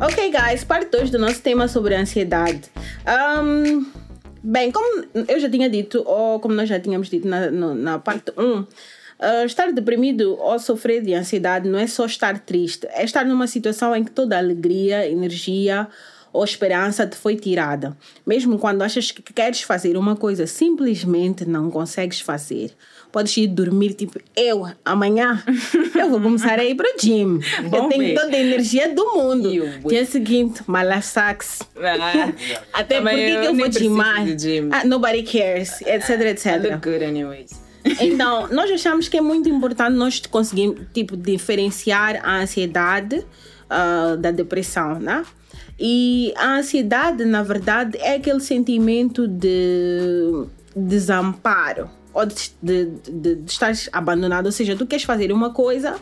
Ok, guys, parte 2 do nosso tema sobre ansiedade. Um, bem, como eu já tinha dito, ou como nós já tínhamos dito na, no, na parte 1, um, uh, estar deprimido ou sofrer de ansiedade não é só estar triste, é estar numa situação em que toda a alegria, energia ou esperança te foi tirada. Mesmo quando achas que queres fazer uma coisa, simplesmente não consegues fazer podes ir dormir, tipo, eu, amanhã, eu vou começar a ir para o gym. eu tenho toda a energia do mundo. Dia seguinte, malassax. Ah, Até porque que eu vou gymar? Gym. Ah, nobody cares, etc, etc. I look good anyways. Então, nós achamos que é muito importante nós conseguirmos, tipo, diferenciar a ansiedade uh, da depressão, né? E a ansiedade, na verdade, é aquele sentimento de desamparo ou de, de, de, de estar abandonado. Ou seja, tu queres fazer uma coisa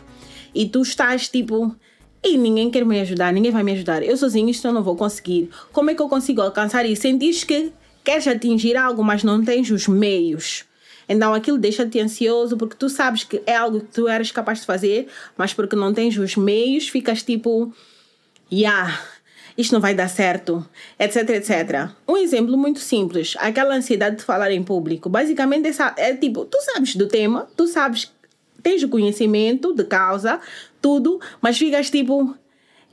e tu estás tipo. E ninguém quer me ajudar, ninguém vai me ajudar. Eu sozinho isto eu não vou conseguir. Como é que eu consigo alcançar isso? Sentires que queres atingir algo, mas não tens os meios. Então aquilo deixa-te ansioso porque tu sabes que é algo que tu eras capaz de fazer, mas porque não tens os meios, ficas tipo, yeah, isto não vai dar certo, etc, etc. Um exemplo muito simples, aquela ansiedade de falar em público. Basicamente, essa, é tipo, tu sabes do tema, tu sabes, tens o conhecimento de causa, tudo, mas ficas tipo,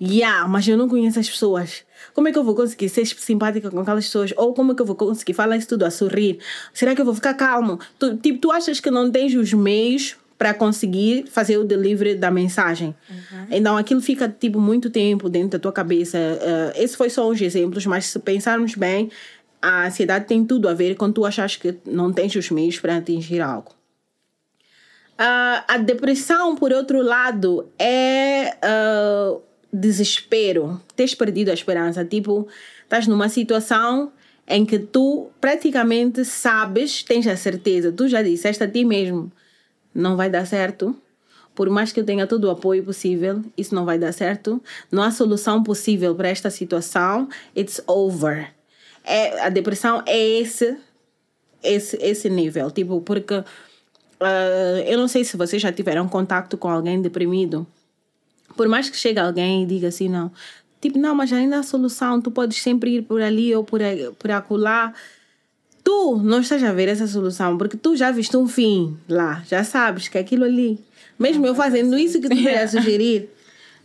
yeah, mas eu não conheço as pessoas. Como é que eu vou conseguir ser simpática com aquelas pessoas? Ou como é que eu vou conseguir falar isso tudo a sorrir? Será que eu vou ficar calmo? Tu, tipo, tu achas que não tens os meios para conseguir fazer o delivery da mensagem. Uhum. Então aquilo fica tipo muito tempo dentro da tua cabeça. Uh, esse foi só uns exemplos, mas se pensarmos bem, a ansiedade tem tudo a ver com tu achas que não tens os meios para atingir algo. Uh, a depressão, por outro lado, é uh, desespero. Tens perdido a esperança. Tipo, estás numa situação em que tu praticamente sabes, tens a certeza, tu já disseste a ti mesmo não vai dar certo. Por mais que eu tenha todo o apoio possível, isso não vai dar certo. Não há solução possível para esta situação. It's over. É, a depressão é esse, esse, esse nível. Tipo, porque uh, eu não sei se vocês já tiveram contato com alguém deprimido. Por mais que chegue alguém e diga assim, não. Tipo, não, mas ainda há solução. Tu podes sempre ir por ali ou por, por acolá tu não estás a ver essa solução porque tu já viste um fim lá, já sabes que aquilo ali, mesmo não eu fazendo isso que tu queria sugerir,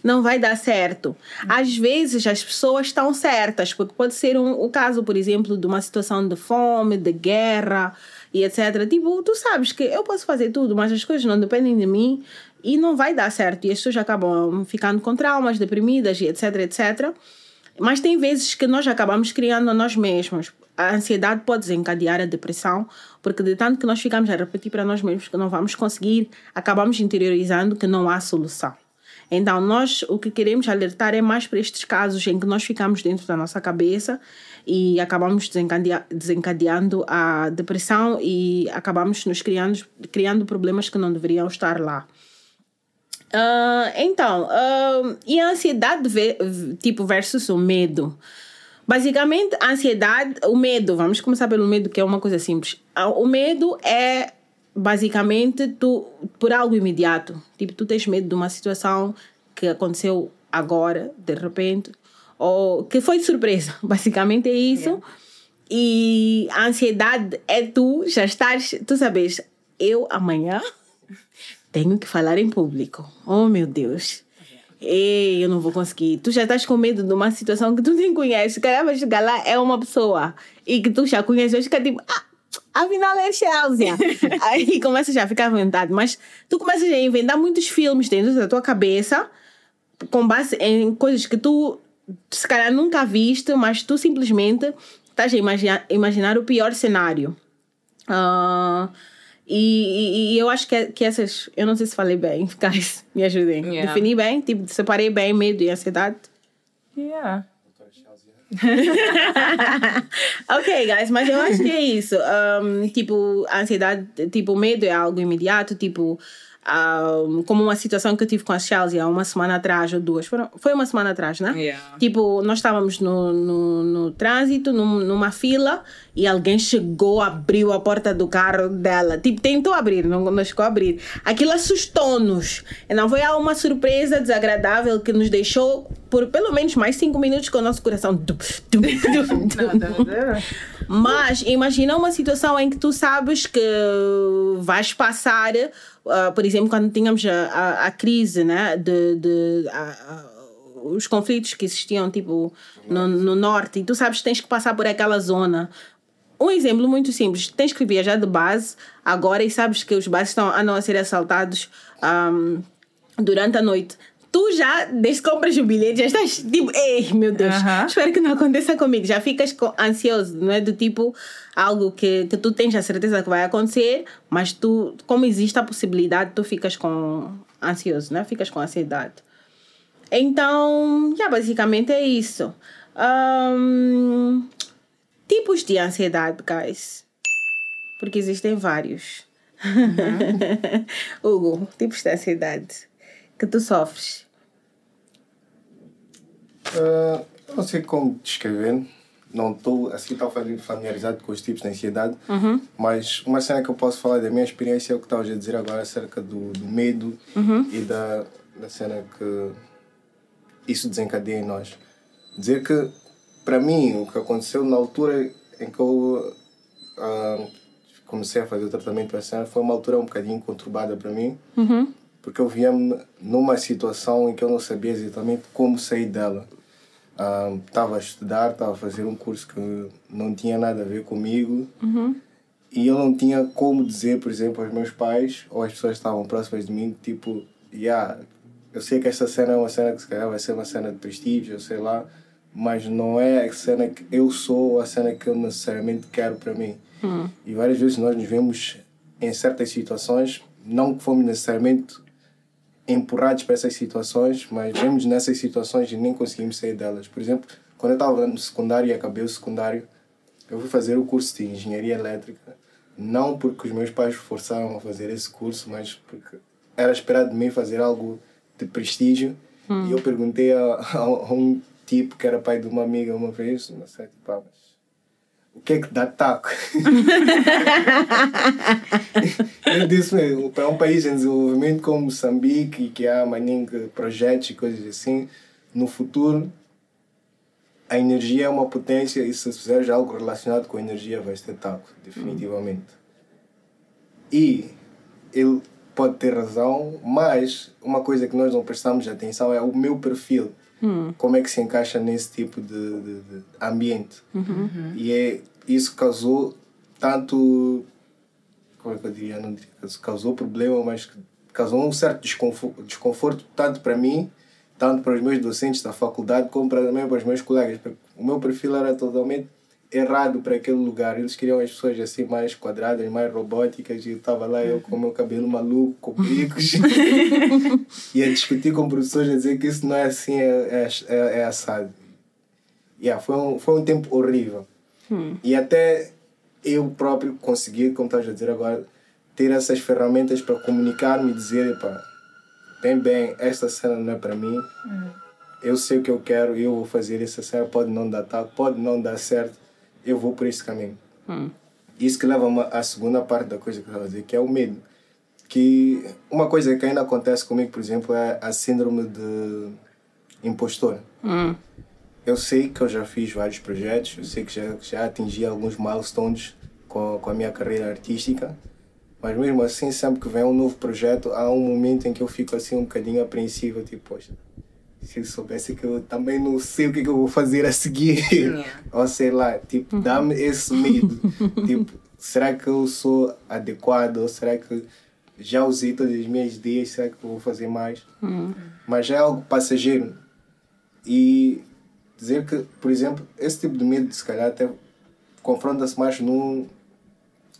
não vai dar certo. Às vezes as pessoas estão certas, porque pode ser um, o caso, por exemplo, de uma situação de fome, de guerra e etc. Tipo, tu sabes que eu posso fazer tudo, mas as coisas não dependem de mim e não vai dar certo. E as pessoas acabam ficando com traumas, deprimidas e etc, etc. Mas tem vezes que nós acabamos criando a nós mesmos a ansiedade pode desencadear a depressão, porque de tanto que nós ficamos a repetir para nós mesmos que não vamos conseguir, acabamos interiorizando que não há solução. Então, nós o que queremos alertar é mais para estes casos em que nós ficamos dentro da nossa cabeça e acabamos desencadeando a depressão e acabamos nos criando, criando problemas que não deveriam estar lá. Uh, então, uh, e a ansiedade, tipo, versus o medo? Basicamente, a ansiedade, o medo, vamos começar pelo medo, que é uma coisa simples. O medo é basicamente tu por algo imediato. Tipo, tu tens medo de uma situação que aconteceu agora, de repente, ou que foi de surpresa. Basicamente é isso. Yeah. E a ansiedade é tu já estás, tu sabes, eu amanhã tenho que falar em público. Oh, meu Deus. Ei, eu não vou conseguir. Tu já estás com medo de uma situação que tu nem conheces. Caramba, chegar lá é uma pessoa e que tu já conheces. Fica tipo, ah, afinal é Chelsea. Aí começa já a ficar à vontade. Mas tu começas a inventar muitos filmes dentro da tua cabeça com base em coisas que tu se calhar nunca viste, mas tu simplesmente estás a imaginar, imaginar o pior cenário. Uh, e, e, e, eu acho que, que essas, eu não sei se falei bem, guys, me ajudem. Yeah. Defini bem, tipo, separei bem medo e ansiedade. Yeah. ok, guys, mas eu acho que é isso. Um, tipo, a ansiedade, tipo, medo é algo imediato, tipo, um, como uma situação que eu tive com a Chelsea há uma semana atrás ou duas. Foram, foi uma semana atrás, né? Yeah. Tipo, nós estávamos no, no, no trânsito, num, numa fila, e alguém chegou, abriu a porta do carro dela. Tipo, tentou abrir, não, não chegou a abrir. Aquilo assustou-nos. Não foi uma surpresa desagradável que nos deixou por pelo menos mais cinco minutos com o nosso coração. dum, dum, dum, dum. Mas imagina uma situação em que tu sabes que vais passar, ah, por exemplo, quando tínhamos a, a, a crise, né, de, de a- a- os conflitos que existiam tipo no, no norte, e tu sabes que tens que passar por aquela zona. Um exemplo muito simples: tens que viajar de base agora e sabes que os bases estão andam a ser assaltados ahm, durante a noite. Tu já, desde que compras o bilhete, já estás tipo, ei meu Deus, Aham. espero que não aconteça comigo. Já ficas ansioso, não é? Do tipo, algo que, que tu tens a certeza que vai acontecer, mas tu, como existe a possibilidade, tu ficas com ansioso, né? Ficas com ansiedade. Então, já basicamente é isso. Ahm, tipos de ansiedade, guys. Porque existem vários. Hugo, tipos de ansiedade que tu sofres. Ah, eu não sei como descrever. Não estou assim tão fami- familiarizado com os tipos de ansiedade. Mas uma cena que eu posso falar da minha experiência é o que estavas a dizer agora acerca do, do medo e da, da cena que isso desencadeia em nós. Dizer que, para mim, o que aconteceu na altura em que eu ah, comecei a fazer o tratamento para a cena foi uma altura um bocadinho conturbada para mim porque eu via-me numa situação em que eu não sabia exatamente como sair dela. Estava a estudar, estava a fazer um curso que não tinha nada a ver comigo e eu não tinha como dizer, por exemplo, aos meus pais ou às pessoas que estavam próximas de mim, tipo, yeah, eu sei que esta cena é uma cena que se calhar vai ser uma cena de prestígio, eu sei lá, mas não é a cena que eu sou ou a cena que eu necessariamente quero para mim. E várias vezes nós nos vemos em certas situações, não que fomos necessariamente empurrados para essas situações, mas vemos nessas situações e nem conseguimos sair delas. Por exemplo, quando eu estava no secundário e acabei o secundário, eu fui fazer o curso de engenharia elétrica, não porque os meus pais forçaram a fazer esse curso, mas porque era esperado de mim fazer algo de prestígio. E eu perguntei a, a, a um tipo que era pai de uma amiga uma vez, não sei, tipo, ah, mas o que é que dá taco? Ele disse mesmo, para um país em desenvolvimento como Moçambique, e que há maninho projetos e coisas assim, no futuro a energia é uma potência e se fizeres algo relacionado com a energia vais ter taco, definitivamente. E ele pode ter razão, mas uma coisa que nós não prestamos atenção é o meu perfil. Como é que se encaixa nesse tipo de, de, de ambiente. E é, isso causou tanto. Como é que eu diria? Não causou problema, mas causou um certo desconforto, desconforto tanto para mim, tanto para os meus docentes da faculdade, como para, também para os meus colegas. O meu perfil era totalmente errado para aquele lugar. Eles queriam as pessoas assim mais quadradas, mais robóticas, e estava lá eu com o meu cabelo maluco, com bicos, e a discutir com professores a dizer que isso não é assim, é, é, é, é assado. Yeah, foi, um, foi um tempo horrível. E até eu próprio consegui, como estás a dizer agora, ter essas ferramentas para comunicar-me e dizer, pá, bem, bem, esta cena não é para mim. Eu sei o que eu quero, eu vou fazer essa cena, pode não dar tal, pode não dar certo, eu vou por esse caminho. Isso que leva à segunda parte da coisa que eu estava a dizer, que é o medo. Que uma coisa que ainda acontece comigo, por exemplo, é a síndrome de impostor. Eu sei que eu já fiz vários projetos, eu sei que já, já atingi alguns milestones com, com a minha carreira artística, mas mesmo assim, sempre que vem um novo projeto, há um momento em que eu fico assim um bocadinho apreensivo, tipo, poxa, se eu soubesse que eu também não sei o que, que eu vou fazer a seguir, Yeah. ou sei lá, tipo, dá-me esse medo, tipo, será que eu sou adequado, ou será que já usei todas as minhas ideias, será que eu vou fazer mais? Mas é algo passageiro. E dizer que, por exemplo, esse tipo de medo, se calhar, até confronta-se mais num,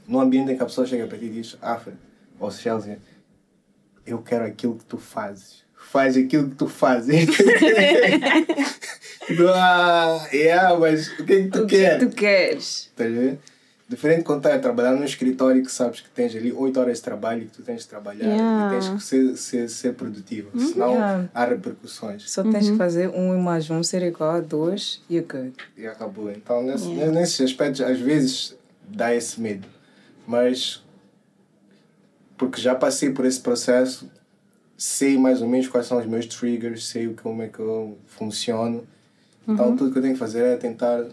num ambiente em que a pessoa chega para ti e diz: Afra, ou Chelsea, eu quero aquilo que tu fazes. Faz aquilo que tu fazes. Ah, yeah, mas o que é que tu O que queres? tu queres? Estás a ver? Diferente quando estás a trabalhar num escritório que sabes que tens ali 8 horas de trabalho e que tu tens de trabalhar Yeah. e tens que ser, ser, ser produtivo, senão Yeah. há repercussões. Só tens que fazer um e mais um ser igual a dois e good. E acabou. Então, nesse, nesses aspectos, às vezes dá esse medo. Mas, porque já passei por esse processo, sei mais ou menos quais são os meus triggers, sei como é que eu funciono. Então tudo que eu tenho que fazer é tentar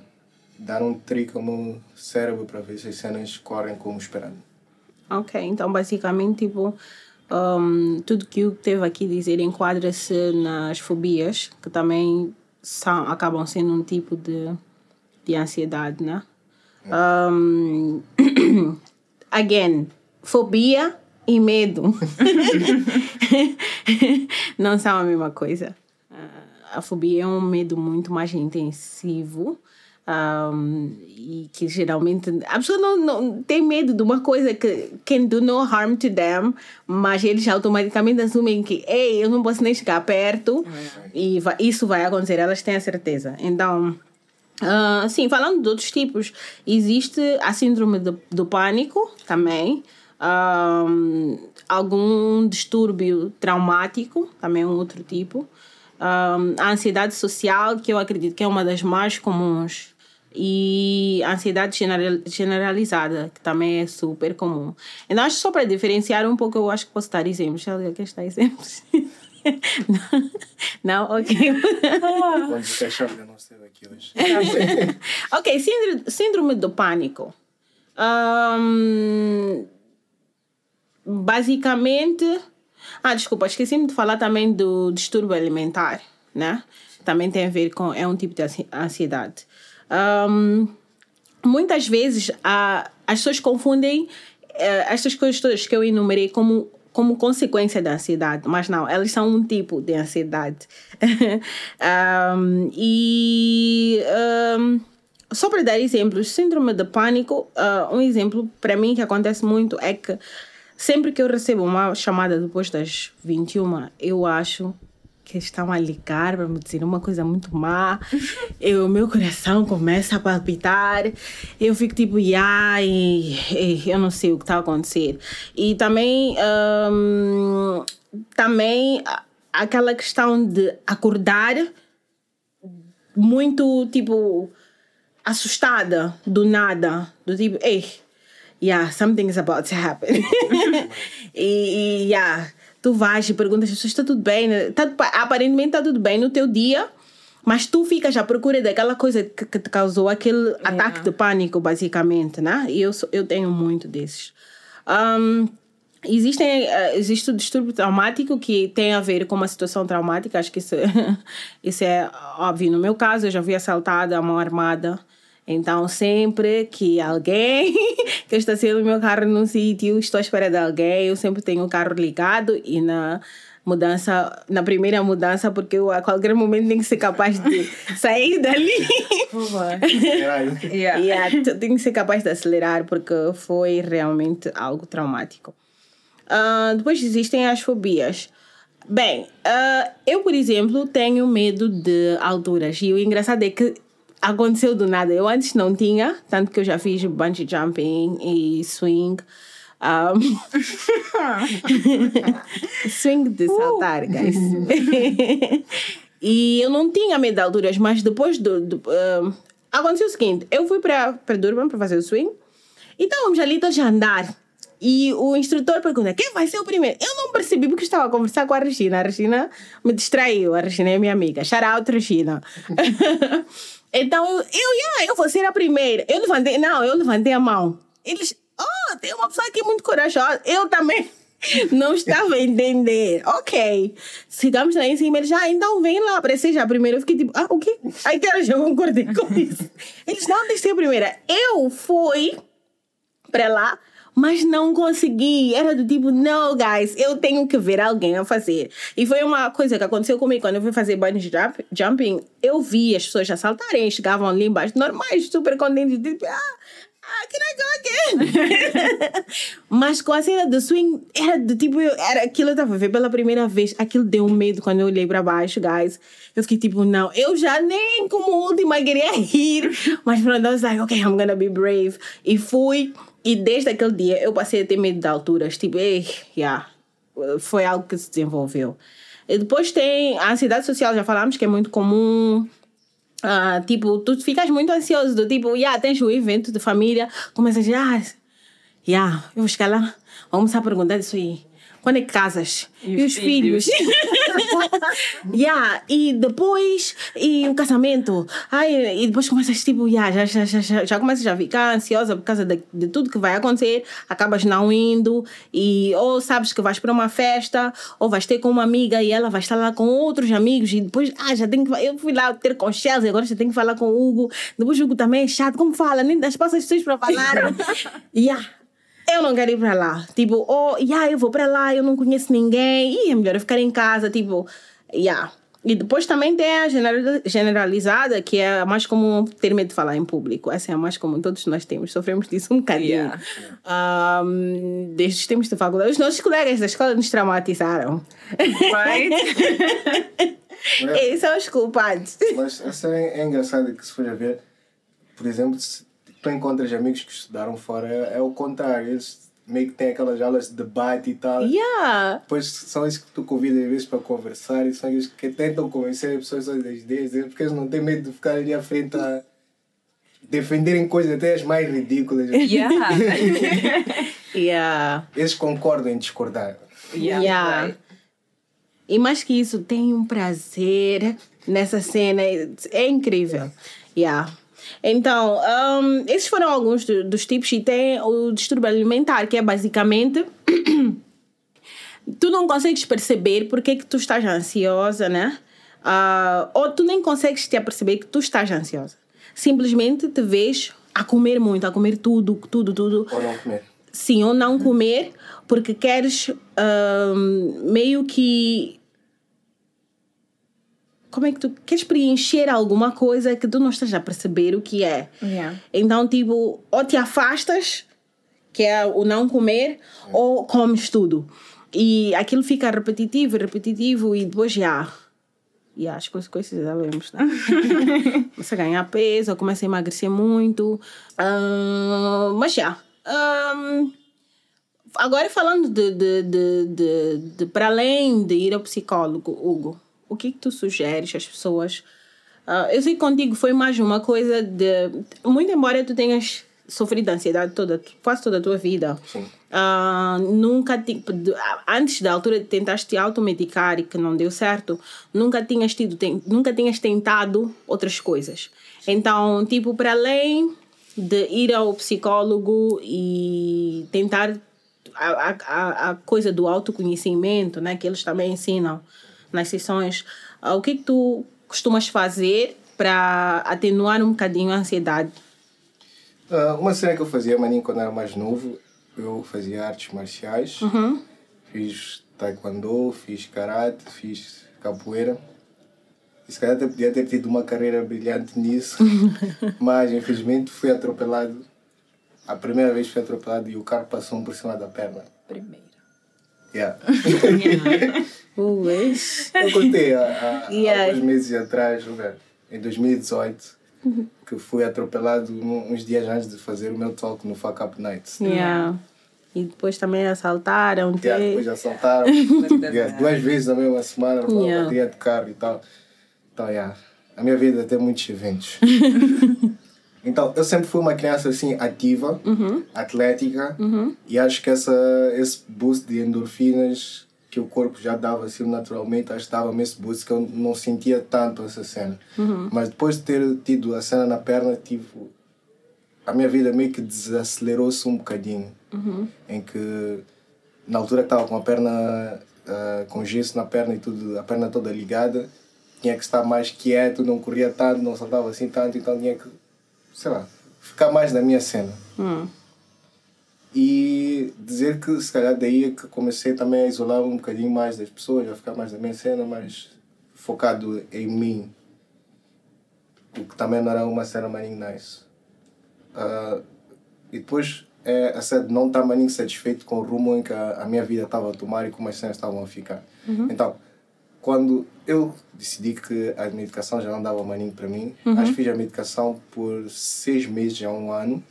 dar um trick ao meu cérebro para ver se as cenas correm como esperado. Ok, então basicamente, tipo, um, tudo que o teve aqui dizer enquadra-se nas fobias, que também são, acabam sendo um tipo de, de ansiedade, né? Um, again, fobia e medo não são a mesma coisa. Uh, a fobia é um medo muito mais intensivo. Um, e que geralmente a pessoa não, não tem medo de uma coisa que can do no harm to them, mas eles automaticamente assumem que ei, eu não posso nem chegar perto e vai, isso vai acontecer, elas têm a certeza. Então, uh, sim, falando de outros tipos, existe a síndrome do, do pânico também. Um, algum distúrbio traumático, também é um outro tipo. Um, a ansiedade social, que eu acredito que é uma das mais comuns e ansiedade generalizada, que também é super comum. Então, acho só para diferenciar um pouco, eu acho que posso dar exemplos. Deixa aqui está exemplos. não, não, ok. Quando não sei aqui hoje. ok, síndrome, síndrome do pânico. Um, basicamente. Ah, desculpa, esqueci-me de falar também do distúrbio alimentar, né? Também tem a ver com. É um tipo de ansiedade. Um, muitas vezes a, as pessoas confundem uh, estas coisas todas que eu enumerei como como consequência da ansiedade, mas não, elas são um tipo de ansiedade. um, e um, só para dar exemplos, síndrome de pânico, uh, um exemplo para mim que acontece muito é que sempre que eu recebo uma chamada depois das 21, eu acho que estão a ligar para me dizer uma coisa muito má. O meu coração começa a palpitar. Eu fico tipo, ai, eu não sei o que está a acontecer. E também, um, também aquela questão de acordar muito, tipo, assustada do nada. Do tipo, ei, yeah, something's about to happen. e, e, yeah tu vais e perguntas se está tudo bem, né? tá, aparentemente está tudo bem no teu dia, mas tu ficas à procura daquela coisa que, que te causou aquele yeah. ataque de pânico, basicamente, né? E eu, eu tenho muito desses. Um, Existem, uh, existe o distúrbio traumático que tem a ver com uma situação traumática, acho que isso, isso é óbvio. No meu caso, eu já fui assaltada a mão armada então, sempre que alguém que está sendo meu carro num sítio, estou à espera de alguém, eu sempre tenho o carro ligado e na mudança, na primeira mudança, porque eu a qualquer momento tenho que ser capaz de sair dali. yeah. yeah, tenho que ser capaz de acelerar, porque foi realmente algo traumático. Uh, depois existem as fobias. Bem, uh, eu, por exemplo, tenho medo de alturas. E o engraçado é que aconteceu do nada. Eu antes não tinha, tanto que eu já fiz bungee jumping e swing. Um, swing de saltar, uh. guys. e eu não tinha medo de alturas, mas depois do. do um, aconteceu o seguinte: eu fui para Durban para fazer o swing e estávamos ali todos a andar. E o instrutor pergunta: quem vai ser o primeiro? Eu não percebi porque estava a conversar com a Regina. A Regina me distraiu. A Regina é minha amiga. Shout out, Regina. Então eu, eu, yeah, eu vou ser a primeira. Eu levantei, não, eu levantei a mão. Eles, oh, tem uma pessoa aqui muito corajosa. Eu também não estava a entender. Ok. Chegamos lá em cima, eles, ah, então vem lá, para ser já primeira. Eu fiquei tipo, ah, o quê? Aí que já concordei com isso. Eles, não, deixa ser a primeira. Eu fui para lá mas não consegui. Era do tipo, não, guys, eu tenho que ver alguém a fazer. E foi uma coisa que aconteceu comigo quando eu fui fazer bungee jump, jumping. Eu vi as pessoas já saltarem, chegavam ali embaixo, normais, super contentes, tipo, ah, ah, can I go again? Mas com a cena do swing, era do tipo, era aquilo eu estava ver pela primeira vez. Aquilo deu medo quando eu olhei para baixo, guys. Eu fiquei tipo, não, eu já nem como última queria rir. Mas pronto, eu was like, okay, I'm gonna be brave. E fui. E desde aquele dia eu passei a ter medo de alturas. Tipo, ei, yeah, foi algo que se desenvolveu. E depois tem a ansiedade social, já falamos que é muito comum. Uh, tipo, tu ficas muito ansioso, do tipo, yeah, tens um evento de família, começas a dizer, ah, yeah, eu vou chegar lá, vamos a perguntar isso aí quando é que casas? E os os filhos? yeah, e depois, e o casamento. Ai, e depois começas tipo, yeah, já, já, já, já, já começas a ficar ansiosa por causa de, de tudo que vai acontecer, acabas não indo, e ou sabes que vais para uma festa, ou vais ter com uma amiga e ela vai estar lá com outros amigos, e depois, ah, já tenho que. Eu fui lá ter com Chelsea, agora já tenho que falar com o Hugo, depois o Hugo também é chato, como fala? Nem das passas pessoas para falar. yeah. Eu não quero ir para lá. Tipo, oh, yeah, eu vou para lá, eu não conheço ninguém. E é melhor eu ficar em casa, tipo, yeah. E depois também tem a general- generalizada, que é a mais comum ter medo de falar em público. Essa é a mais comum, todos nós temos, sofremos disso um bocadinho. Yeah. Um, desde os tempos de faculdade. Os nossos colegas da escola nos traumatizaram. Right? Eles são os culpados. Mas essa é, é engraçado que se for a ver, por exemplo, se tu encontras amigos que estudaram fora, é, é o contrário. Eles meio que têm aquelas aulas de debate e tal. Yeah. Depois são esses que tu convidas às vezes para conversar e são eles que tentam convencer as pessoas das ideias porque eles não têm medo de ficar ali à frente a defenderem coisas até as mais ridículas. Yeah. Yeah. Eles concordam em discordar. yeah. Yeah. E mais que isso, tem um prazer nessa cena. É incrível. Yeah. Então, um, esses foram alguns do- dos tipos. E tem o distúrbio alimentar, que é basicamente. tu não consegues perceber porque é que tu estás ansiosa, né? Ah, ou tu nem consegues te aperceber que tu estás ansiosa. Simplesmente te vês a comer muito, a comer tudo, tudo, tudo Ou não comer. sim ou não comer porque queres ahm, meio que como é que tu queres preencher alguma coisa que tu não estás a perceber o que é Yeah. então tipo ou te afastas que é o não comer ou comes tudo e aquilo fica repetitivo repetitivo e depois já e as consequências já vemos, né? começa a ganhar peso, ou começa a emagrecer muito. Ah, mas já. Ahn, agora falando de, de, de, de, de para além de ir ao psicólogo, Hugo, o que, que tu sugeres às pessoas? Ah, eu sei que contigo foi mais uma coisa de. Muito embora tu tenhas sofrido ansiedade toda, quase toda a tua vida. Ah, nunca antes da altura de tentaste te automedicar e que não deu certo, nunca tinhas tido, ten- nunca tinhas tentado outras coisas. Então, tipo, para além de ir ao psicólogo e tentar a, a, a- a coisa do autoconhecimento, né, que eles também ensinam nas sessões, ah, o que que tu costumas fazer para atenuar um bocadinho a ansiedade? Ah, uma cena que eu fazia, maninho, quando era mais novo, eu fazia artes marciais. Fiz taekwondo, fiz karate, fiz capoeira. E se calhar até podia ter tido uma carreira brilhante nisso, mas infelizmente fui atropelado. A primeira vez fui atropelado e o carro passou por cima da perna. Primeiro. Yeah. Ex. Eu contei há, há, Yeah. alguns meses atrás, em 2018, que fui atropelado uns dias antes de fazer o meu talk no Fuck Up Nights. Yeah. E depois também assaltaram. Yeah, te- depois já assaltaram yeah, duas vezes na mesma semana, yeah. Yeah. bateria de carro e tal. Então, yeah, a minha vida tem muitos eventos. então, eu sempre fui uma criança assim ativa, atlética, e acho que essa, esse boost de endorfinas que o corpo já dava assim naturalmente, acho que dava-me esse boost que eu não sentia tanto essa cena. Mas depois de ter tido a cena na perna, tipo, a minha vida meio que desacelerou-se um bocadinho. Em que, na altura que estava com a perna, ah, com gesso na perna e tudo, a perna toda ligada, tinha que estar mais quieto, não corria tanto, não saltava assim tanto, então tinha que, sei lá, ficar mais na minha cena. Hum. E dizer que se calhar daí é que comecei também a isolar um bocadinho mais das pessoas, a ficar mais na minha cena, mais focado em mim. O que também não era uma cena mais nice. Ah, e depois é a de não estar mais satisfeito com o rumo em que a, a minha vida estava a tomar e como as cenas estavam a ficar. Então, quando eu decidi que a medicação já não dava maninho para mim, acho que fiz a medicação por seis meses a um ano.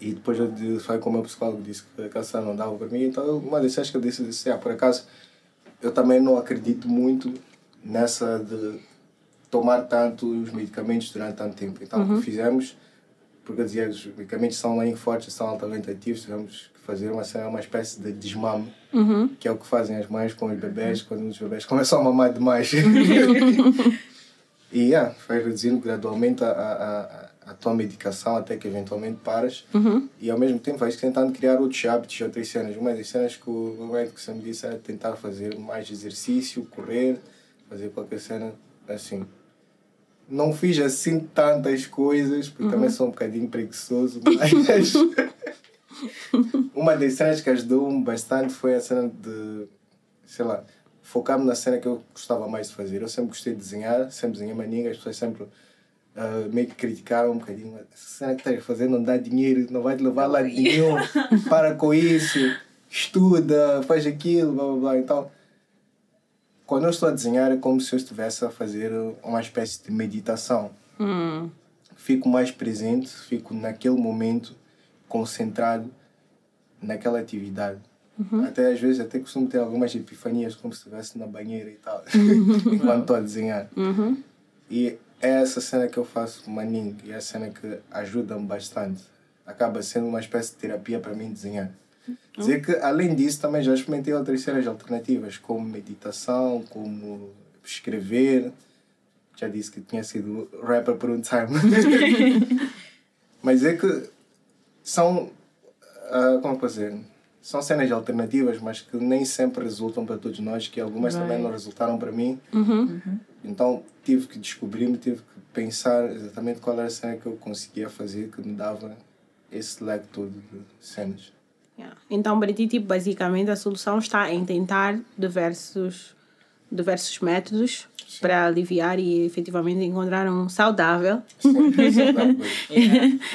E depois eu falei com o meu psicólogo, disse que a canção não dava para mim. Então, uma das coisas que eu disse, disse ah, por acaso, eu também não acredito muito nessa de tomar tanto os medicamentos durante tanto tempo. Então, o que fizemos, porque eu dizia, os medicamentos são bem fortes, são altamente ativos, tivemos que fazer uma uma espécie de desmame, Uhum. que é o que fazem as mães com os bebés, quando os bebés começam a mamar demais. e yeah, vai reduzindo gradualmente a, a, a, a tua medicação até que eventualmente paras. Uhum. E ao mesmo tempo vais tentando criar outros hábitos outras cenas. Uma das cenas que o médico sempre disse é tentar fazer mais exercício, correr, fazer qualquer cena assim. Não fiz assim tantas coisas, porque também sou um bocadinho preguiçoso, mas uma das cenas que ajudou-me bastante foi a cena de, sei lá, focar-me na cena que eu gostava mais de fazer. Eu sempre gostei de desenhar, sempre desenhei maninga, as pessoas sempre ah, meio que criticaram um bocadinho. Essa cena que estás a fazer não dá dinheiro, não vai te levar lá nenhum, para com isso, estuda, faz aquilo, blá blá blá. Então, quando eu estou a desenhar é como se eu estivesse a fazer uma espécie de meditação. Hum. Fico mais presente, fico naquele momento concentrado naquela atividade. Até às vezes até costumo ter algumas epifanias como se estivesse na banheira e tal, enquanto estou a desenhar. Uhum. E é essa cena que eu faço com Manning e é a cena que ajuda-me bastante. Acaba sendo uma espécie de terapia para mim desenhar. Dizer que, além disso, também já experimentei outras cenas alternativas, como meditação, como escrever. Já disse que tinha sido rapper por um time. Mas é que são, ah, como posso dizer, são cenas alternativas, mas que nem sempre resultam para todos nós, que algumas também não resultaram para mim. Uhum. Então tive que descobrir-me, tive que pensar exatamente qual era a cena que eu conseguia fazer que me dava esse leque todo de cenas. Yeah. Então, para ti, tipo, basicamente, a solução está em tentar diversos, diversos métodos para aliviar e efetivamente encontrar um saudável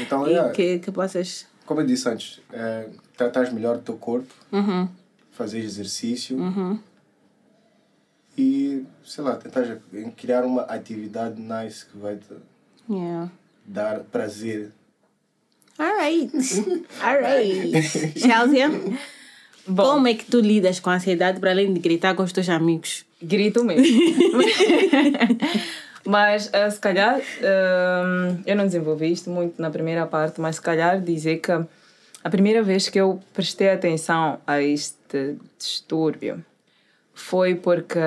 Então, e é, que, que possas. Como eu disse antes, é, tratar melhor do teu corpo, Uhum. fazer exercício Uhum. e, sei lá, tentar criar uma atividade nice que vai te Yeah. dar prazer. Alright. Alright. Chelsea, como é que tu lidas com a ansiedade para além de gritar com os teus amigos? Grito mesmo. mas eh, se calhar eh, eu não desenvolvi isto muito na primeira parte, mas se calhar dizer que a primeira vez que eu prestei atenção a este distúrbio foi porque,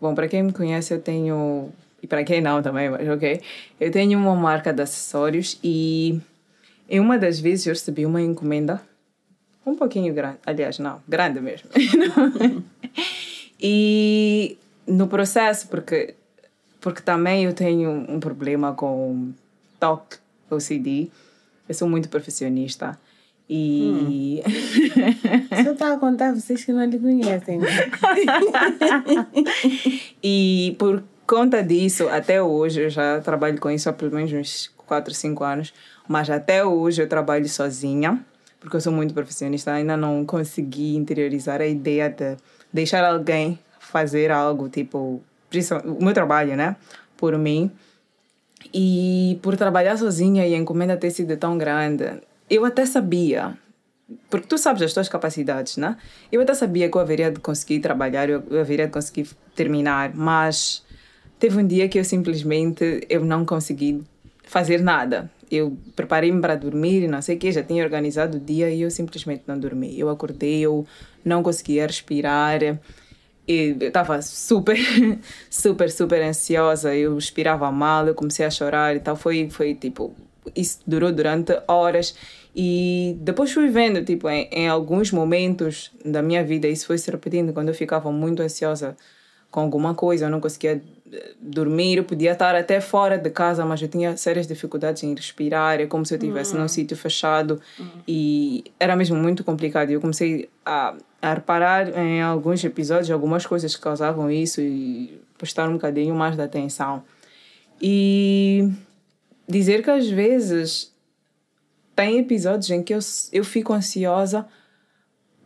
bom, para quem me conhece, eu tenho, e para quem não também, mas ok, eu tenho uma marca de acessórios e em uma das vezes eu recebi uma encomenda um pouquinho grande, aliás, não, grande mesmo. e no processo, porque, porque também eu tenho um problema com toque, OCD, eu sou muito perfeccionista. E Só está a contar vocês que não lhe conhecem. E por conta disso, até hoje, eu já trabalho com isso há pelo menos uns 4, 5 anos, mas até hoje eu trabalho sozinha, porque eu sou muito profissionista, ainda não consegui interiorizar a ideia de deixar alguém fazer algo, tipo, o meu trabalho, né, por mim. E por trabalhar sozinha e a encomenda ter sido tão grande, eu até sabia, porque tu sabes as tuas capacidades, né? Eu até sabia que eu haveria de conseguir trabalhar, eu haveria de conseguir terminar, mas teve um dia que eu simplesmente eu não consegui fazer nada. Eu preparei-me para dormir e não sei o que, já tinha organizado o dia e eu simplesmente não dormi. Eu acordei, eu não conseguia respirar. E eu estava super, super, super ansiosa. Eu respirava mal, eu comecei a chorar e tal. Foi, foi tipo, isso durou durante horas. E depois fui vendo, tipo, em, em alguns momentos da minha vida, isso foi se repetindo. Quando eu ficava muito ansiosa com alguma coisa, eu não conseguia dormir, eu podia estar até fora de casa, mas eu tinha sérias dificuldades em respirar, é como se eu estivesse num sítio fechado e era mesmo muito complicado. Eu comecei a, a reparar em alguns episódios, algumas coisas que causavam isso e prestar um bocadinho mais de atenção. E dizer que às vezes tem episódios em que eu, eu fico ansiosa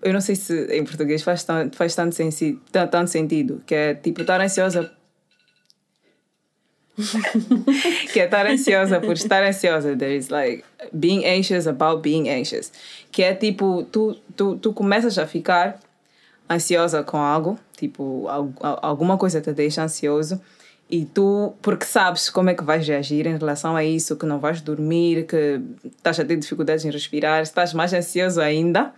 eu não sei se em português faz, tan- faz tanto, sensi, tan- tanto sentido, que é tipo estar ansiosa. que é estar ansiosa por estar ansiosa. There is like being anxious about being anxious. Que é tipo, tu, tu, tu começas a ficar ansiosa com algo, tipo, al- al- alguma coisa te deixa ansioso. E tu, porque sabes como é que vais reagir em relação a isso, que não vais dormir, que estás a ter dificuldades em respirar, estás mais ansioso ainda.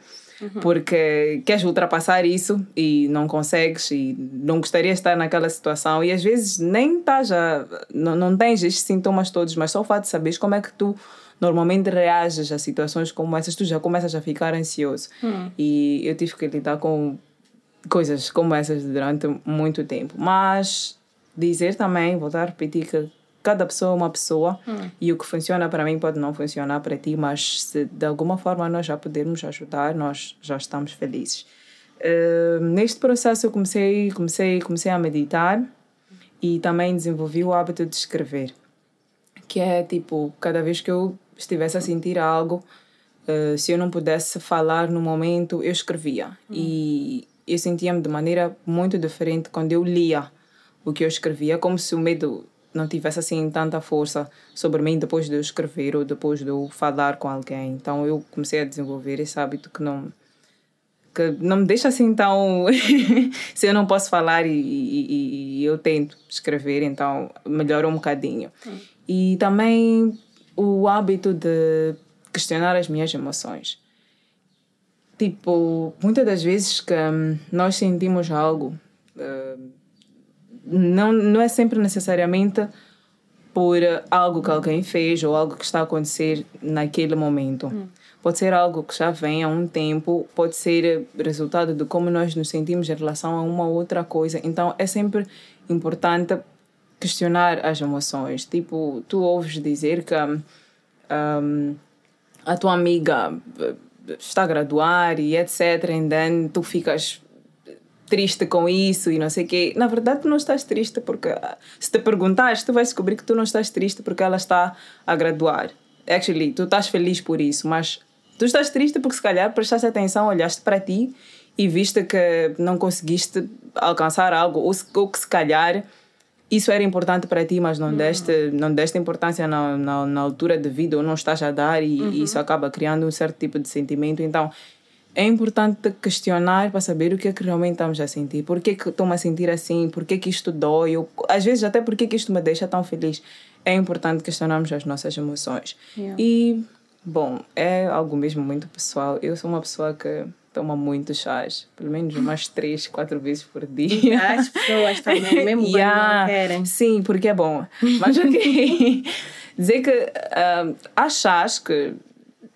Porque queres ultrapassar isso e não consegues e não gostarias de estar naquela situação e às vezes nem estás a, não, não tens estes sintomas todos, mas só o fato de saberes como é que tu normalmente reages a situações como essas, tu já começas a ficar ansioso. E eu tive que lidar com coisas como essas durante muito tempo. Mas dizer também, voltar a repetir que cada pessoa é uma pessoa e o que funciona para mim pode não funcionar para ti, mas se de alguma forma nós já pudermos ajudar, nós já estamos felizes. Uh, neste processo eu comecei, comecei, comecei a meditar e também desenvolvi o hábito de escrever, que é tipo, cada vez que eu estivesse a sentir algo, uh, se eu não pudesse falar no momento, eu escrevia. E eu sentia-me de maneira muito diferente quando eu lia o que eu escrevia, como se o medo não tivesse assim tanta força sobre mim depois de eu escrever ou depois de eu falar com alguém. Então eu comecei a desenvolver esse hábito que não que não me deixa assim tão se eu não posso falar e, e, e, eu tento escrever então melhora um bocadinho hum. e também o hábito de questionar as minhas emoções tipo muitas das vezes que hum, nós sentimos algo uh, não, não é sempre necessariamente por algo que alguém fez ou algo que está a acontecer naquele momento. Hum. Pode ser algo que já vem há um tempo, pode ser resultado de como nós nos sentimos em relação a uma outra coisa. Então é sempre importante questionar as emoções. Tipo, tu ouves dizer que um, a tua amiga eh, está a graduar e etc. E then tu ficas triste com isso e não sei o quê. Na verdade, tu não estás triste porque, se te perguntares, tu vais descobrir que tu não estás triste porque ela está a graduar. Actually, tu estás feliz por isso, mas tu estás triste porque, se calhar, prestaste atenção, olhaste para ti e viste que não conseguiste alcançar algo, ou, ou que, se calhar, isso era importante para ti, mas não, deste, não deste importância na, na, na altura de vida, ou não estás a dar, e, uhum. e isso acaba criando um certo tipo de sentimento. Então, é importante questionar para saber o que é que realmente estamos a sentir. Por que, que estou-me a sentir assim? Por que, que isto dói? Ou, às vezes, até por que, que isto me deixa tão feliz. É importante questionarmos as nossas emoções. Yeah. E, bom, é algo mesmo muito pessoal. Eu sou uma pessoa que toma muito chás, pelo menos umas três, quatro vezes por dia. As pessoas também, mesmo yeah. não querem. Sim, porque é bom. Mas ok. Dizer que uh, há chás que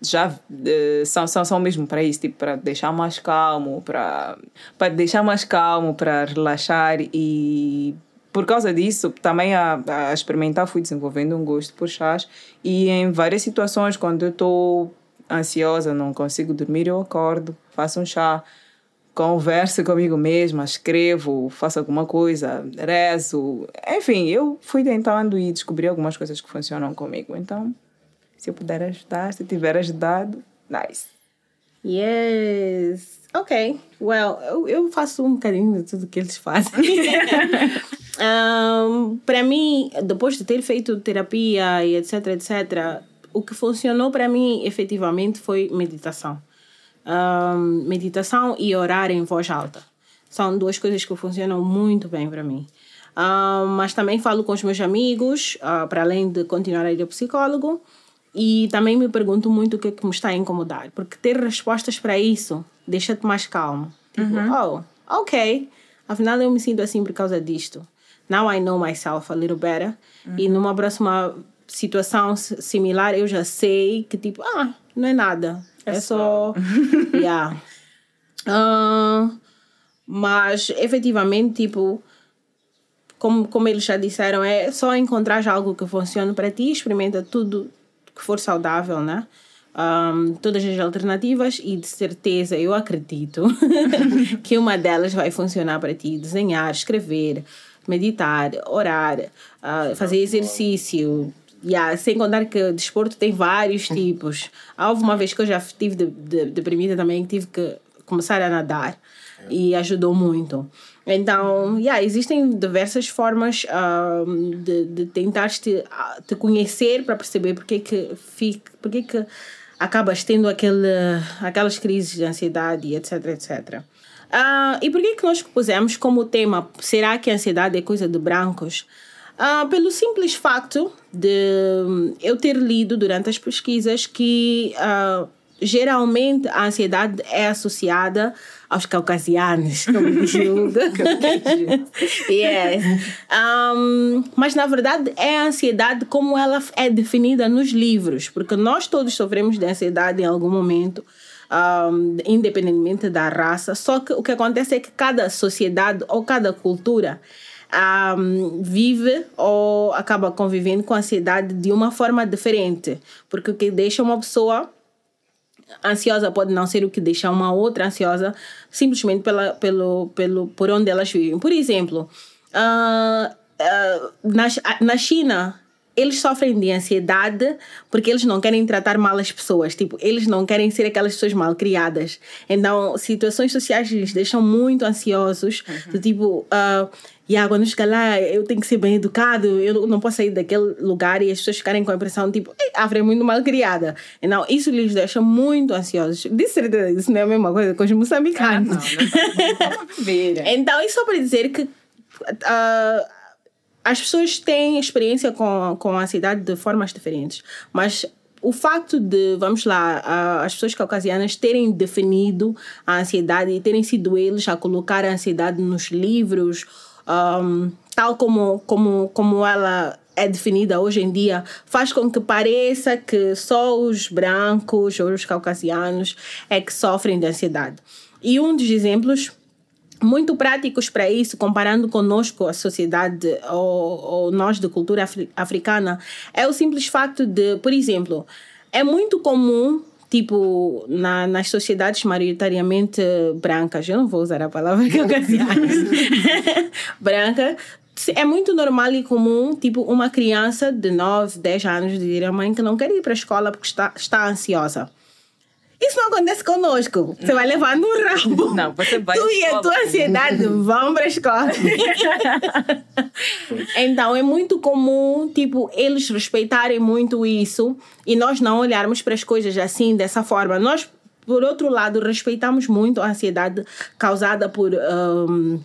já uh, são, são, são mesmo para isso, tipo, para deixar mais calmo, para, para deixar mais calmo, para relaxar e por causa disso, também a, a experimentar fui desenvolvendo um gosto por chás e em várias situações, quando eu estou ansiosa, não consigo dormir, eu acordo, faço um chá, converso comigo mesma, escrevo, faço alguma coisa, rezo, enfim, eu fui tentando e descobri algumas coisas que funcionam comigo, então se eu puder ajudar, se tiver ajudado, nice. Yes. Ok. Well, eu, eu faço um bocadinho de tudo que eles fazem. um, para mim, depois de ter feito terapia e etc, etc, o que funcionou para mim efetivamente foi meditação. Um, meditação e orar em voz alta. São duas coisas que funcionam muito bem para mim. Um, mas também falo com os meus amigos, uh, para além de continuar a ir ao psicólogo. E também me pergunto muito o que é que me está a incomodar, porque ter respostas para isso deixa-te mais calmo. Tipo, uhum. oh, ok, afinal eu me sinto assim por causa disto. Now I know myself a little better. Uhum. E numa próxima situação similar eu já sei que tipo, ah, não é nada. É, é só. yeah. Uh, mas efetivamente, tipo, como, como eles já disseram, é só encontrar algo que funcione para ti, experimenta tudo que for saudável, né? Um, todas as alternativas e de certeza eu acredito que uma delas vai funcionar para ti. Desenhar, escrever, meditar, orar, uh, fazer exercício. Yeah, sem contar que o desporto tem vários tipos. Houve uma vez que eu já estive de, de, deprimida também, tive que começar a nadar e ajudou muito. Então, yeah, existem diversas formas de, de tentar te, te conhecer para perceber porque que, fica, porque que acabas tendo aquele, aquelas crises de ansiedade, etc, etc. Uh, e por que que nós pusemos como tema será que a ansiedade é coisa de brancos? Uh, pelo simples facto de eu ter lido durante as pesquisas que uh, geralmente a ansiedade é associada aos caucasianos, como diz Hugo. yes. Um, mas na verdade é a ansiedade como ela é definida nos livros, porque nós todos sofremos de ansiedade em algum momento. Um, independentemente da raça, só que o que acontece é que cada sociedade ou cada cultura um, vive ou acaba convivendo com a ansiedade de uma forma diferente, porque o que deixa uma pessoa ansiosa pode não ser o que deixa uma outra ansiosa simplesmente pela, pelo, pelo, por onde elas vivem. Por exemplo, uh, uh, na, na China, eles sofrem de ansiedade porque eles não querem tratar mal as pessoas. Tipo, eles não querem ser aquelas pessoas mal criadas. Então, situações sociais lhes deixam muito ansiosos. Uhum. Do tipo, uh, yeah, quando chegar lá, eu tenho que ser bem educado, eu não posso sair daquele lugar e as pessoas ficarem com a impressão, tipo, a Afra é muito mal criada. Então, isso lhes deixa muito ansiosos. De certeza, isso não é a mesma coisa com os moçambicanos. Ah, não, não, então, isso só para dizer que. Uh, as pessoas têm experiência com, com a ansiedade de formas diferentes, mas o facto de, vamos lá, as pessoas caucasianas terem definido a ansiedade e terem sido eles a colocar a ansiedade nos livros, um, tal como, como, como ela é definida hoje em dia, faz com que pareça que só os brancos ou os caucasianos é que sofrem de ansiedade. E um dos exemplos muito práticos para isso, comparando conosco, a sociedade ou, ou nós de cultura afri africana, é o simples facto de, por exemplo, é muito comum tipo, na, nas sociedades maioritariamente brancas, eu não vou usar a palavra que eu branca, é muito normal e comum, tipo, uma criança de 9, 10 anos dizer à mãe que não quer ir para a escola porque está, está ansiosa. Isso não acontece conosco. Você vai levar no rabo. Não, você vai. Tu e a tua ansiedade vão para a escola. então, é muito comum, tipo, eles respeitarem muito isso e nós não olharmos para as coisas assim, dessa forma. Nós, por outro lado, respeitamos muito a ansiedade causada por. Um,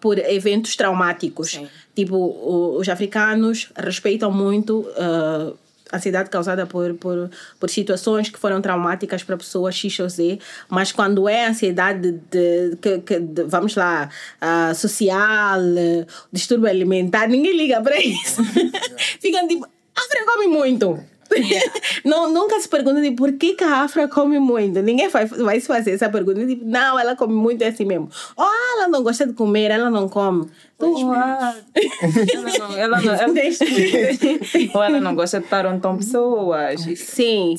por eventos traumáticos. Sim. Tipo, os africanos respeitam muito uh, ansiedade causada por, por, por situações que foram traumáticas para a pessoa X ou Z, mas quando é ansiedade de, que de, vamos lá, uh, social, uh, distúrbio alimentar, ninguém liga para isso. Ficam tipo, a come muito. Yeah. não, nunca se pergunta de por que, que a Afra come muito. Ninguém vai, vai se fazer essa pergunta. Tipo, não, ela come muito é assim mesmo. Ou oh, ela não gosta de comer, ela não come. Ela não, ela não, ela, ou ela não gosta de estar onde estão pessoas. Sim.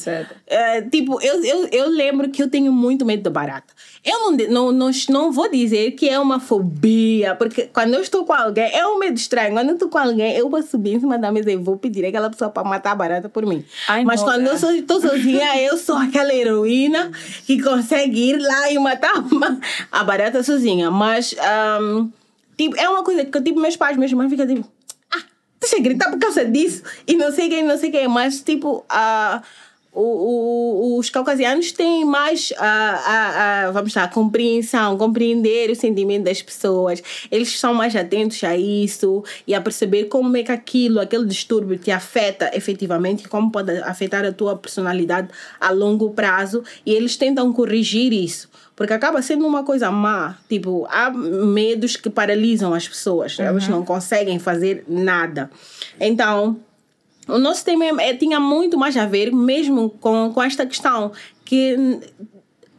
É, tipo, eu, eu, eu lembro que eu tenho muito medo de barata. Eu não, não, não, não vou dizer que é uma fobia, porque quando eu estou com alguém, é um medo estranho. Quando eu estou com alguém, eu vou subir em cima da mesa e vou pedir aquela pessoa para matar a barata por mim. Ai, Mas quando eu estou sozinha, eu sou aquela heroína que consegue ir lá e matar a barata sozinha. Mas, um, tipo, é uma coisa que, tipo, meus pais, minhas mães ficam tipo, ah, deixa eu gritar por causa disso. E não sei quem, não sei quem. Mas, tipo, uh, o, o, os caucasianos têm mais a, a, a, vamos lá, compreensão, compreender o sentimento das pessoas. Eles são mais atentos a isso e a perceber como é que aquilo, aquele distúrbio te afeta efetivamente, como pode afetar a tua personalidade a longo prazo e eles tentam corrigir isso. Porque acaba sendo uma coisa má. Tipo, há medos que paralisam as pessoas. Uhum. Elas não conseguem fazer nada. Então, o nosso tema é, tinha muito mais a ver mesmo com, com esta questão que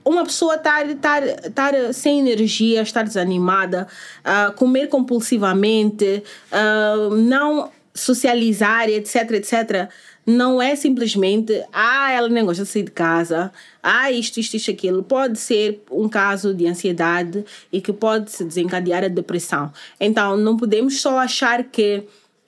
uma pessoa estar, estar, estar sem energia, estar desanimada, uh, comer compulsivamente, uh, não socializar, etc, etc, não é simplesmente, ah, ela nem gosta de sair de casa, ah, isto, isto, isto, aquilo. Pode ser um caso de ansiedade e que pode se desencadear a depressão. Então, não podemos só achar que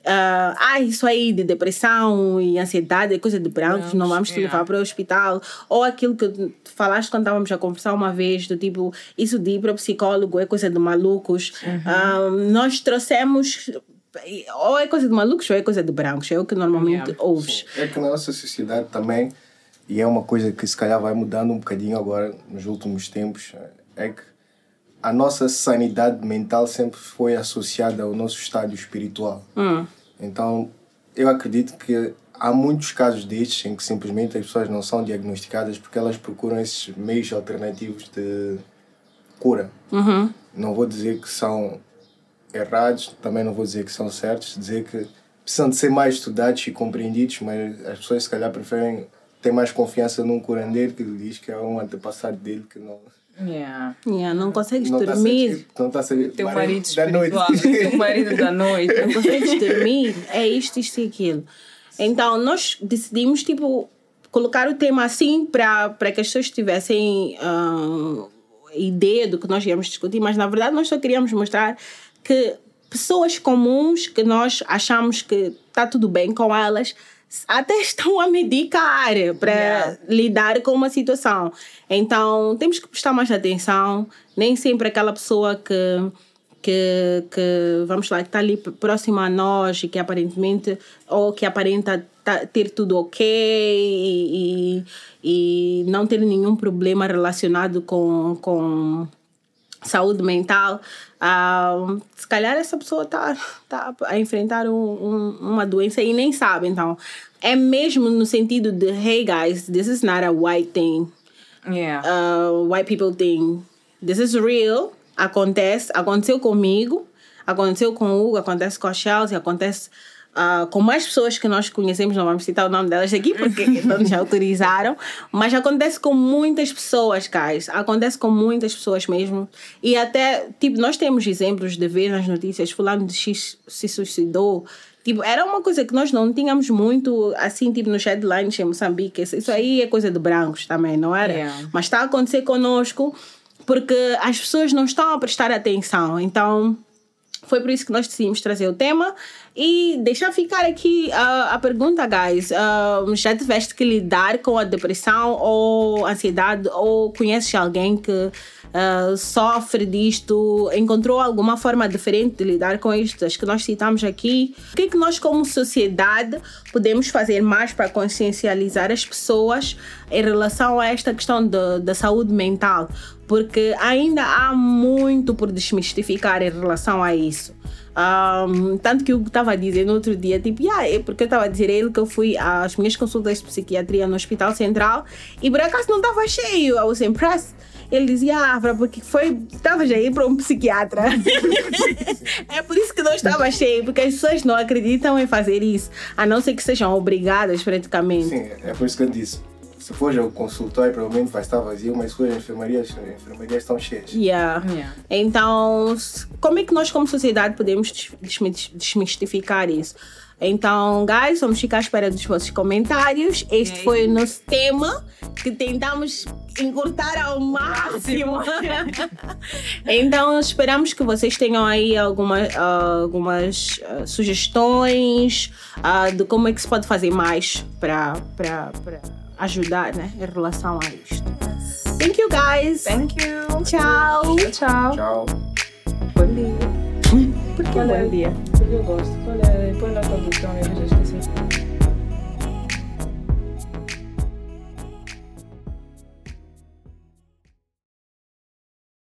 Uh, ah, isso aí de depressão e ansiedade é coisa de brancos, não, não vamos te levar para o hospital. Ou aquilo que falaste quando estávamos a conversar uma vez, do tipo, isso de ir para o psicólogo é coisa de malucos. Uhum. Uh, nós trouxemos ou é coisa de malucos ou é coisa de brancos, é o que normalmente yeah. ouves. É que na nossa sociedade também, e é uma coisa que se calhar vai mudando um bocadinho agora nos últimos tempos, é que a nossa sanidade mental sempre foi associada ao nosso estado espiritual. Hum. Então, eu acredito que há muitos casos destes em que simplesmente as pessoas não são diagnosticadas porque elas procuram esses meios alternativos de cura. Uhum. Não vou dizer que são errados, também não vou dizer que são certos, dizer que precisam de ser mais estudados e compreendidos, mas as pessoas se calhar preferem ter mais confiança num curandeiro que lhe diz que é um antepassado dele que não. Yeah. Yeah, não consegues Não a dormir. ser, não está a ser Teu marido da noite. espiritual, teu marido da noite. não consegues dormir, é isto, isto e aquilo. Então, nós decidimos, tipo, colocar o tema assim para que as pessoas tivessem ah, ideia do que nós íamos discutir, mas na verdade nós só queríamos mostrar que pessoas comuns que nós achamos que está tudo bem com elas até estão a medicar para Yeah. lidar com uma situação. Então, temos que prestar mais atenção. Nem sempre aquela pessoa que, que, que vamos lá, que está ali próxima a nós e que aparentemente, ou que aparenta ter tudo ok e, e, e não ter nenhum problema relacionado com, com saúde mental, ah, se calhar essa pessoa está tá a enfrentar um, um- uma doença e nem sabe. Então, é mesmo no sentido de, hey guys, this is not a white thing. Yeah. Uh, white people thing. This is real. Acontece. Aconteceu comigo. Aconteceu com o Hugo. Acontece com a Chelsea. Acontece ah, com mais pessoas que nós conhecemos. Não vamos citar o nome delas aqui porque não nos autorizaram. Mas acontece com muitas pessoas, guys. Acontece com muitas pessoas mesmo. E até, tipo, nós temos exemplos de ver nas notícias fulano de X se suicidou. Tipo, era uma coisa que nós não tínhamos muito, assim, tipo, nos headlines em Moçambique. Isso isso aí é coisa de brancos também, não era? Yeah. Mas está a acontecer conosco porque as pessoas não estão a prestar atenção. Então, foi por isso que nós decidimos trazer o tema e deixar ficar aqui ah, a pergunta, guys. Ah, já tiveste que lidar com a depressão ou ansiedade ou conheces alguém que ah, sofre disto? Encontrou alguma forma diferente de lidar com isto? As que nós citamos aqui. O que é que nós, como sociedade, podemos fazer mais para consciencializar as pessoas em relação a esta questão da saúde mental? Porque ainda há muito por desmistificar em relação a isso. Um, tanto que eu estava no outro dia, tipo, yeah, é porque eu estava a dizer a ele que eu fui às minhas consultas de psiquiatria no Hospital Central e por acaso não estava cheio, I was impressed. Ele dizia, ah, porque foi, estava já ir para um psiquiatra. é por isso que não estava cheio, porque as pessoas não acreditam em fazer isso, a não ser que sejam obrigadas praticamente. Sim, é por isso que eu disse. Se for ao consultório, provavelmente vai estar vazio, mas se for às enfermarias, as enfermarias estão cheias. Yeah. Yeah. Então, como é que nós, como sociedade, podemos des- desmi- desmistificar isso? Então, guys, vamos ficar à espera dos vossos comentários. Este aí? foi o nosso tema que tentamos encurtar ao máximo. então, esperamos que vocês tenham aí alguma, ah, algumas ah, sugestões ah, de como é que se pode fazer mais para ajudar né, em relação a isto. Thank you, guys. Thank you. Tchau. Tchau. Tchau. Bom dia. Por que Olha, bom dia? Porque eu gosto. Olha, põe na já esqueci.